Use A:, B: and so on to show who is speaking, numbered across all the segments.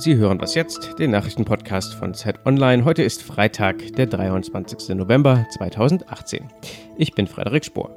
A: Sie hören was jetzt, den Nachrichtenpodcast von Zeit Online. Heute ist Freitag, der 23. November 2018. Ich bin Frederik Spohr.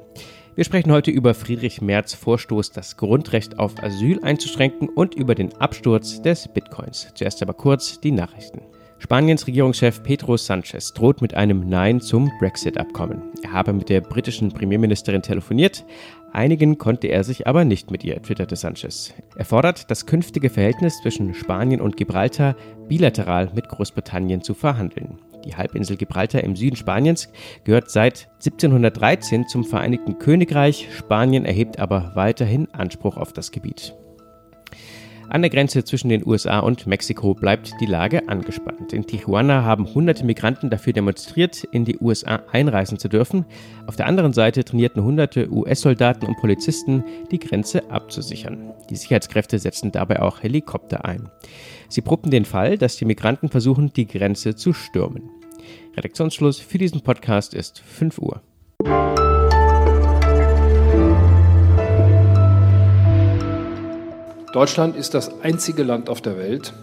A: Wir sprechen heute über Friedrich Merz Vorstoß, das Grundrecht auf Asyl einzuschränken und über den Absturz des Bitcoins. Zuerst aber kurz die Nachrichten. Spaniens Regierungschef Pedro Sanchez droht mit einem Nein zum Brexit-Abkommen. Er habe mit der britischen Premierministerin telefoniert, einigen konnte er sich aber nicht mit ihr, twitterte Sanchez. Er fordert, das künftige Verhältnis zwischen Spanien und Gibraltar bilateral mit Großbritannien zu verhandeln. Die Halbinsel Gibraltar im Süden Spaniens gehört seit 1713 zum Vereinigten Königreich. Spanien erhebt aber weiterhin Anspruch auf das Gebiet. An der Grenze zwischen den USA und Mexiko bleibt die Lage angespannt. In Tijuana haben hunderte Migranten dafür demonstriert, in die USA einreisen zu dürfen. Auf der anderen Seite trainierten hunderte US-Soldaten und Polizisten, die Grenze abzusichern. Die Sicherheitskräfte setzten dabei auch Helikopter ein. Sie probten den Fall, dass die Migranten versuchen, die Grenze zu stürmen. Redaktionsschluss für diesen Podcast ist 5 Uhr.
B: Deutschland ist das einzige Land auf der Welt,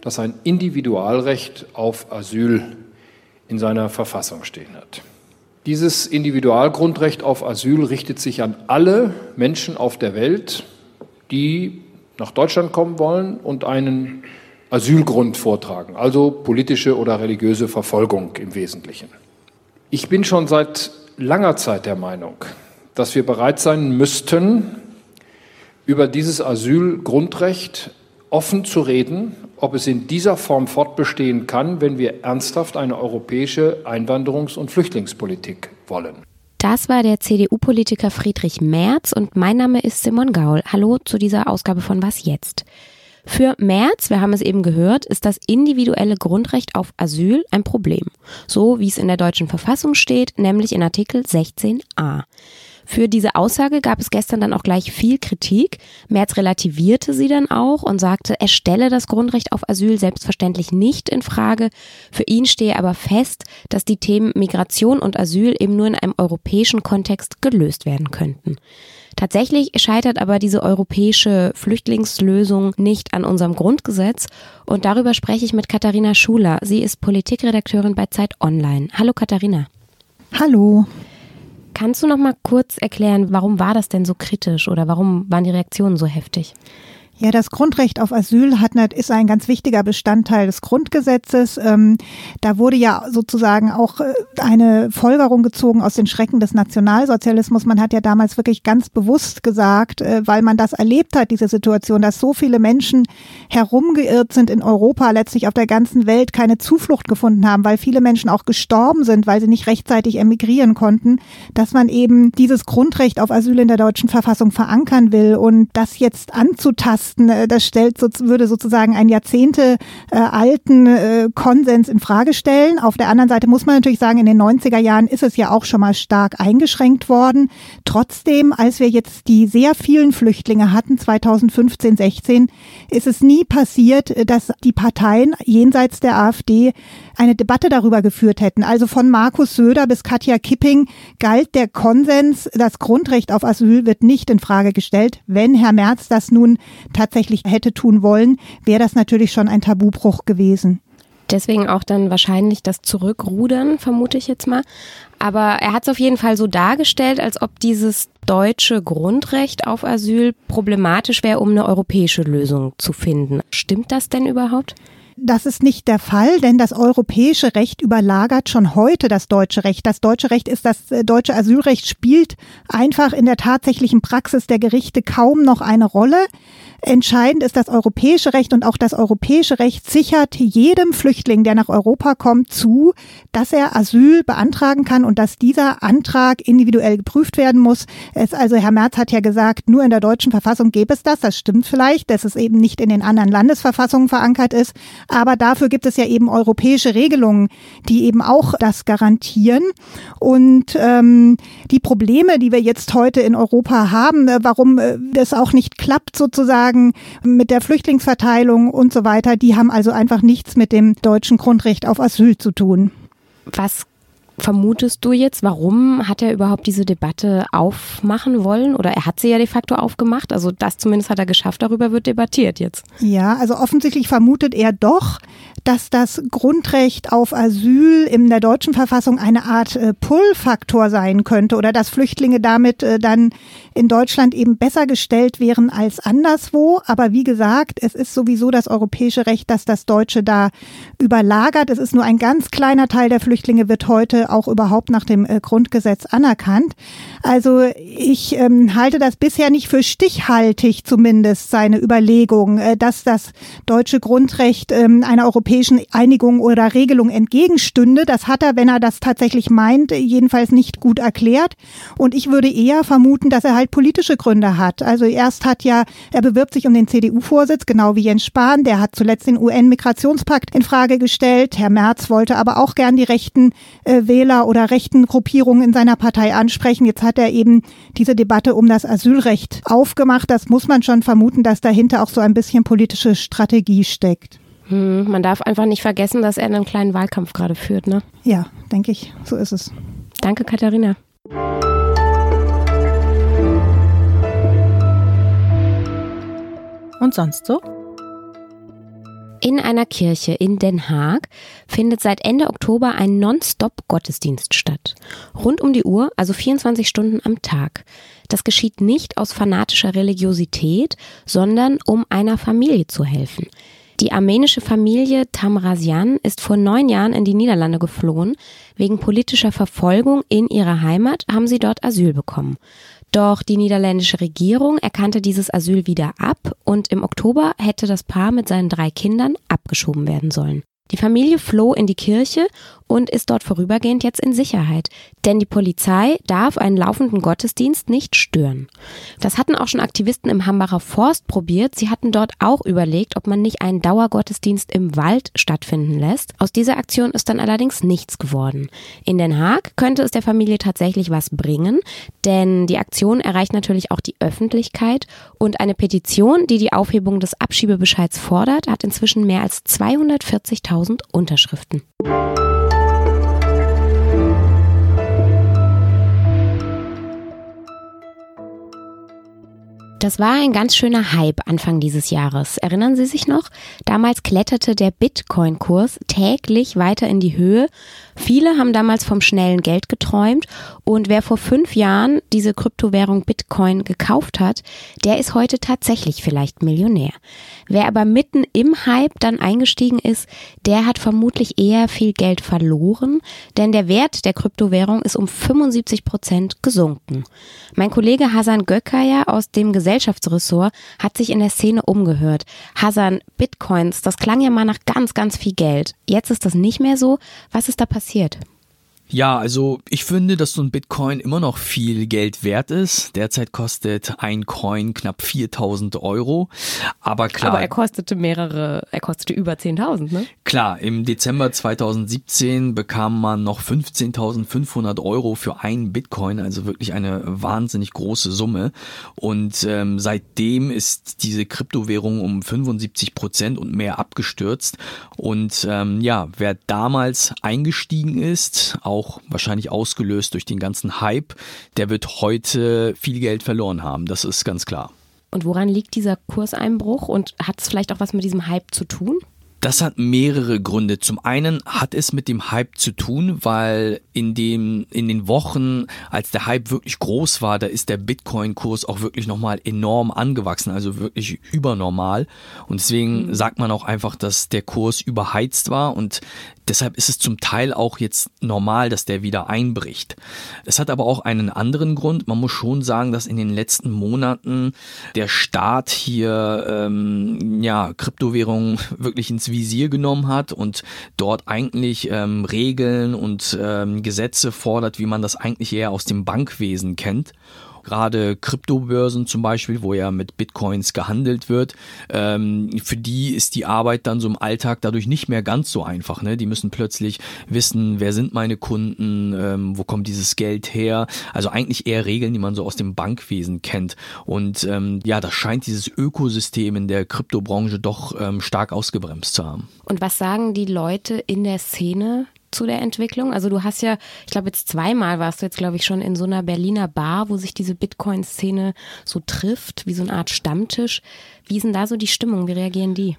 B: das ein Individualrecht auf Asyl in seiner Verfassung stehen hat. Dieses Individualgrundrecht auf Asyl richtet sich an alle Menschen auf der Welt, die nach Deutschland kommen wollen und einen Asylgrund vortragen, also politische oder religiöse Verfolgung im Wesentlichen. Ich bin schon seit langer Zeit der Meinung, dass wir bereit sein müssten, über dieses Asylgrundrecht offen zu reden, ob es in dieser Form fortbestehen kann, wenn wir ernsthaft eine europäische Einwanderungs- und Flüchtlingspolitik wollen.
C: Das war der CDU-Politiker Friedrich Merz und mein Name ist Simon Gaul. Hallo zu dieser Ausgabe von Was jetzt? Für Merz, wir haben es eben gehört, ist das individuelle Grundrecht auf Asyl ein Problem. So wie es in der deutschen Verfassung steht, nämlich in Artikel 16a. Für diese Aussage gab es gestern dann auch gleich viel Kritik. Merz relativierte sie dann auch und sagte, er stelle das Grundrecht auf Asyl selbstverständlich nicht in Frage. Für ihn stehe aber fest, dass die Themen Migration und Asyl eben nur in einem europäischen Kontext gelöst werden könnten. Tatsächlich scheitert aber diese europäische Flüchtlingslösung nicht an unserem Grundgesetz und darüber spreche ich mit Katharina Schuler. Sie ist Politikredakteurin bei Zeit Online. Hallo Katharina.
D: Hallo.
C: Kannst du noch mal kurz erklären, warum war das denn so kritisch oder warum waren die Reaktionen so heftig?
D: Ja, das Grundrecht auf Asyl hat, ist ein ganz wichtiger Bestandteil des Grundgesetzes. Ähm, da wurde ja sozusagen auch äh, eine Folgerung gezogen aus den Schrecken des Nationalsozialismus. Man hat ja damals wirklich ganz bewusst gesagt, äh, weil man das erlebt hat, diese Situation, dass so viele Menschen herumgeirrt sind in Europa, letztlich auf der ganzen Welt keine Zuflucht gefunden haben, weil viele Menschen auch gestorben sind, weil sie nicht rechtzeitig emigrieren konnten, dass man eben dieses Grundrecht auf Asyl in der deutschen Verfassung verankern will und das jetzt anzutasten, Westen, äh, das stellt, würde sozusagen einen Jahrzehnte äh, alten äh, Konsens in Frage stellen. Auf der anderen Seite muss man natürlich sagen, in den 90er Jahren ist es ja auch schon mal stark eingeschränkt worden. Trotzdem, als wir jetzt die sehr vielen Flüchtlinge hatten, 2015, 16, ist es nie passiert, dass die Parteien jenseits der AfD eine Debatte darüber geführt hätten. Also von Markus Söder bis Katja Kipping galt der Konsens, das Grundrecht auf Asyl wird nicht in Frage gestellt. Wenn Herr Merz das nun tatsächlich hätte tun wollen, wäre das natürlich schon ein Tabubruch gewesen.
C: Deswegen auch dann wahrscheinlich das Zurückrudern, vermute ich jetzt mal. Aber er hat es auf jeden Fall so dargestellt, als ob dieses deutsche Grundrecht auf Asyl problematisch wäre, um eine europäische Lösung zu finden. Stimmt das denn überhaupt?
D: Das ist nicht der Fall, denn das europäische Recht überlagert schon heute das deutsche Recht. Das deutsche Recht ist das äh, deutsche Asylrecht spielt einfach in der tatsächlichen Praxis der Gerichte kaum noch eine Rolle. Entscheidend ist das europäische Recht und auch das europäische Recht sichert jedem Flüchtling, der nach Europa kommt, zu, dass er Asyl beantragen kann und dass dieser Antrag individuell geprüft werden muss. Es also Herr Merz hat ja gesagt, nur in der deutschen Verfassung gäbe es das. Das stimmt vielleicht, dass es eben nicht in den anderen Landesverfassungen verankert ist. Aber dafür gibt es ja eben europäische Regelungen, die eben auch das garantieren. Und ähm, die Probleme, die wir jetzt heute in Europa haben, äh, warum äh, das auch nicht klappt sozusagen mit der Flüchtlingsverteilung und so weiter, die haben also einfach nichts mit dem deutschen Grundrecht auf Asyl zu tun.
C: Was vermutest du jetzt, warum hat er überhaupt diese Debatte aufmachen wollen? Oder er hat sie ja de facto aufgemacht. Also das zumindest hat er geschafft, darüber wird debattiert jetzt.
D: Ja, also offensichtlich vermutet er doch, dass das Grundrecht auf Asyl in der deutschen Verfassung eine Art äh, Pull-Faktor sein könnte oder dass Flüchtlinge damit äh, dann in Deutschland eben besser gestellt wären als anderswo. Aber wie gesagt, es ist sowieso das europäische Recht, dass das Deutsche da überlagert. Es ist nur ein ganz kleiner Teil der Flüchtlinge wird heute auch überhaupt nach dem äh, Grundgesetz anerkannt. Also ich ähm, halte das bisher nicht für stichhaltig zumindest, seine Überlegung, äh, dass das deutsche Grundrecht ähm, einer europäischen Einigung oder Regelung entgegenstünde. Das hat er, wenn er das tatsächlich meint, jedenfalls nicht gut erklärt. Und ich würde eher vermuten, dass er halt politische Gründe hat. Also erst hat ja, er bewirbt sich um den CDU-Vorsitz, genau wie Jens Spahn. Der hat zuletzt den UN-Migrationspakt in Frage gestellt. Herr Merz wollte aber auch gern die rechten äh, Wähler oder rechten Gruppierungen in seiner Partei ansprechen. Jetzt hat er eben diese Debatte um das Asylrecht aufgemacht. Das muss man schon vermuten, dass dahinter auch so ein bisschen politische Strategie steckt.
C: Hm, man darf einfach nicht vergessen, dass er einen kleinen Wahlkampf gerade führt, ne?
D: Ja, denke ich. So ist es.
C: Danke, Katharina.
E: Und sonst so?
C: In einer Kirche in Den Haag findet seit Ende Oktober ein Non-Stop-Gottesdienst statt. Rund um die Uhr, also 24 Stunden am Tag. Das geschieht nicht aus fanatischer Religiosität, sondern um einer Familie zu helfen. Die armenische Familie Tamrasian ist vor neun Jahren in die Niederlande geflohen. Wegen politischer Verfolgung in ihrer Heimat haben sie dort Asyl bekommen. Doch die niederländische Regierung erkannte dieses Asyl wieder ab und im Oktober hätte das Paar mit seinen drei Kindern abgeschoben werden sollen. Die Familie floh in die Kirche und ist dort vorübergehend jetzt in Sicherheit. Denn die Polizei darf einen laufenden Gottesdienst nicht stören. Das hatten auch schon Aktivisten im Hambacher Forst probiert. Sie hatten dort auch überlegt, ob man nicht einen Dauergottesdienst im Wald stattfinden lässt. Aus dieser Aktion ist dann allerdings nichts geworden. In Den Haag könnte es der Familie tatsächlich was bringen, denn die Aktion erreicht natürlich auch die Öffentlichkeit und eine Petition, die die Aufhebung des Abschiebebescheids fordert, hat inzwischen mehr als 240.000 Unterschriften. Das war ein ganz schöner Hype Anfang dieses Jahres. Erinnern Sie sich noch? Damals kletterte der Bitcoin-Kurs täglich weiter in die Höhe. Viele haben damals vom schnellen Geld geträumt und wer vor fünf Jahren diese Kryptowährung Bitcoin gekauft hat, der ist heute tatsächlich vielleicht Millionär. Wer aber mitten im Hype dann eingestiegen ist, der hat vermutlich eher viel Geld verloren, denn der Wert der Kryptowährung ist um 75 Prozent gesunken. Mein Kollege Hasan Gökaya aus dem Gesellschaftsressort hat sich in der Szene umgehört. Hasan, Bitcoins, das klang ja mal nach ganz, ganz viel Geld. Jetzt ist das nicht mehr so. Was ist da passiert?
F: Ja, also ich finde, dass so ein Bitcoin immer noch viel Geld wert ist. Derzeit kostet ein Coin knapp 4000 Euro. Aber klar.
C: Aber er kostete mehrere, er kostete über 10.000, ne?
F: Klar, im Dezember 2017 bekam man noch 15.500 Euro für einen Bitcoin, also wirklich eine wahnsinnig große Summe. Und ähm, seitdem ist diese Kryptowährung um 75 Prozent und mehr abgestürzt. Und ähm, ja, wer damals eingestiegen ist, auch auch wahrscheinlich ausgelöst durch den ganzen Hype, der wird heute viel Geld verloren haben. Das ist ganz klar.
C: Und woran liegt dieser Kurseinbruch und hat es vielleicht auch was mit diesem Hype zu tun?
F: Das hat mehrere Gründe. Zum einen hat es mit dem Hype zu tun, weil in dem, in den Wochen, als der Hype wirklich groß war, da ist der Bitcoin-Kurs auch wirklich nochmal enorm angewachsen, also wirklich übernormal. Und deswegen mhm. sagt man auch einfach, dass der Kurs überheizt war und Deshalb ist es zum Teil auch jetzt normal, dass der wieder einbricht. Es hat aber auch einen anderen Grund. Man muss schon sagen, dass in den letzten Monaten der Staat hier ähm, ja Kryptowährungen wirklich ins Visier genommen hat und dort eigentlich ähm, Regeln und ähm, Gesetze fordert, wie man das eigentlich eher aus dem Bankwesen kennt. Gerade Kryptobörsen zum Beispiel, wo ja mit Bitcoins gehandelt wird, ähm, für die ist die Arbeit dann so im Alltag dadurch nicht mehr ganz so einfach. Ne? Die müssen plötzlich wissen, wer sind meine Kunden, ähm, wo kommt dieses Geld her. Also eigentlich eher Regeln, die man so aus dem Bankwesen kennt. Und ähm, ja, das scheint dieses Ökosystem in der Kryptobranche doch ähm, stark ausgebremst zu haben.
C: Und was sagen die Leute in der Szene, zu der Entwicklung? Also du hast ja, ich glaube jetzt zweimal warst du jetzt, glaube ich, schon in so einer Berliner Bar, wo sich diese Bitcoin-Szene so trifft, wie so eine Art Stammtisch. Wie ist denn da so die Stimmung? Wie reagieren die?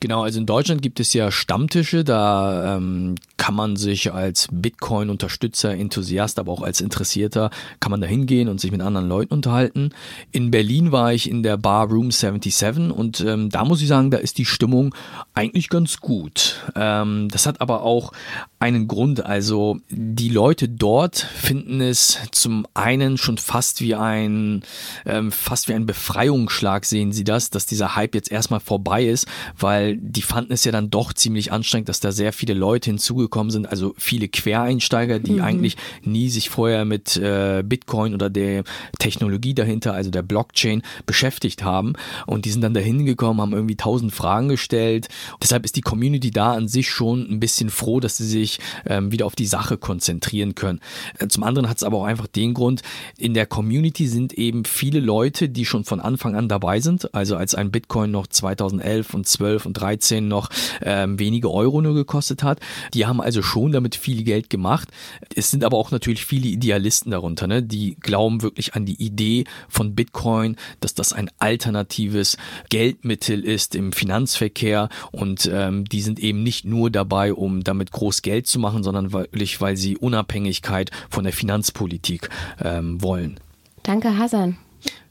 F: Genau, also in Deutschland gibt es ja Stammtische, da ähm, kann man sich als Bitcoin-Unterstützer, Enthusiast, aber auch als Interessierter, kann man da hingehen und sich mit anderen Leuten unterhalten. In Berlin war ich in der Bar Room 77 und ähm, da muss ich sagen, da ist die Stimmung eigentlich ganz gut. Ähm, das hat aber auch einen Grund, also die Leute dort finden es zum einen schon fast wie ein, ähm, fast wie ein Befreiungsschlag sehen sie das, dass dieser Hype jetzt erstmal vorbei ist, weil die fanden es ja dann doch ziemlich anstrengend, dass da sehr viele Leute hinzugekommen sind, also viele Quereinsteiger, die mhm. eigentlich nie sich vorher mit äh, Bitcoin oder der Technologie dahinter, also der Blockchain, beschäftigt haben. Und die sind dann dahin gekommen, haben irgendwie tausend Fragen gestellt. Deshalb ist die Community da an sich schon ein bisschen froh, dass sie sich ähm, wieder auf die Sache konzentrieren können. Äh, zum anderen hat es aber auch einfach den Grund, in der Community sind eben viele Leute, die schon von Anfang an dabei sind. Also als ein Bitcoin noch 2011 und 12 und 13 noch ähm, wenige Euro nur gekostet hat. Die haben also schon damit viel Geld gemacht. Es sind aber auch natürlich viele Idealisten darunter, ne? die glauben wirklich an die Idee von Bitcoin, dass das ein alternatives Geldmittel ist im Finanzverkehr und ähm, die sind eben nicht nur dabei, um damit groß Geld zu machen, sondern wirklich, weil sie Unabhängigkeit von der Finanzpolitik ähm, wollen.
C: Danke, Hasan.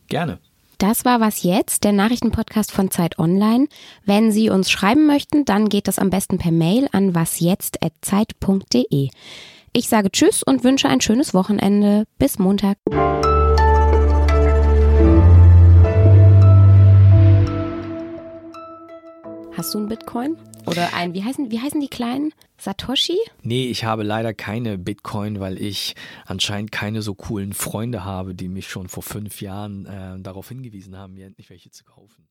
F: Gerne.
C: Das war was jetzt, der Nachrichtenpodcast von Zeit Online. Wenn Sie uns schreiben möchten, dann geht das am besten per Mail an wasjetzt@zeit.de. Ich sage Tschüss und wünsche ein schönes Wochenende. Bis Montag. Hast du einen Bitcoin? Oder ein, wie heißen, wie heißen die kleinen? Satoshi?
F: Nee, ich habe leider keine Bitcoin, weil ich anscheinend keine so coolen Freunde habe, die mich schon vor fünf Jahren äh, darauf hingewiesen haben, mir endlich welche zu kaufen.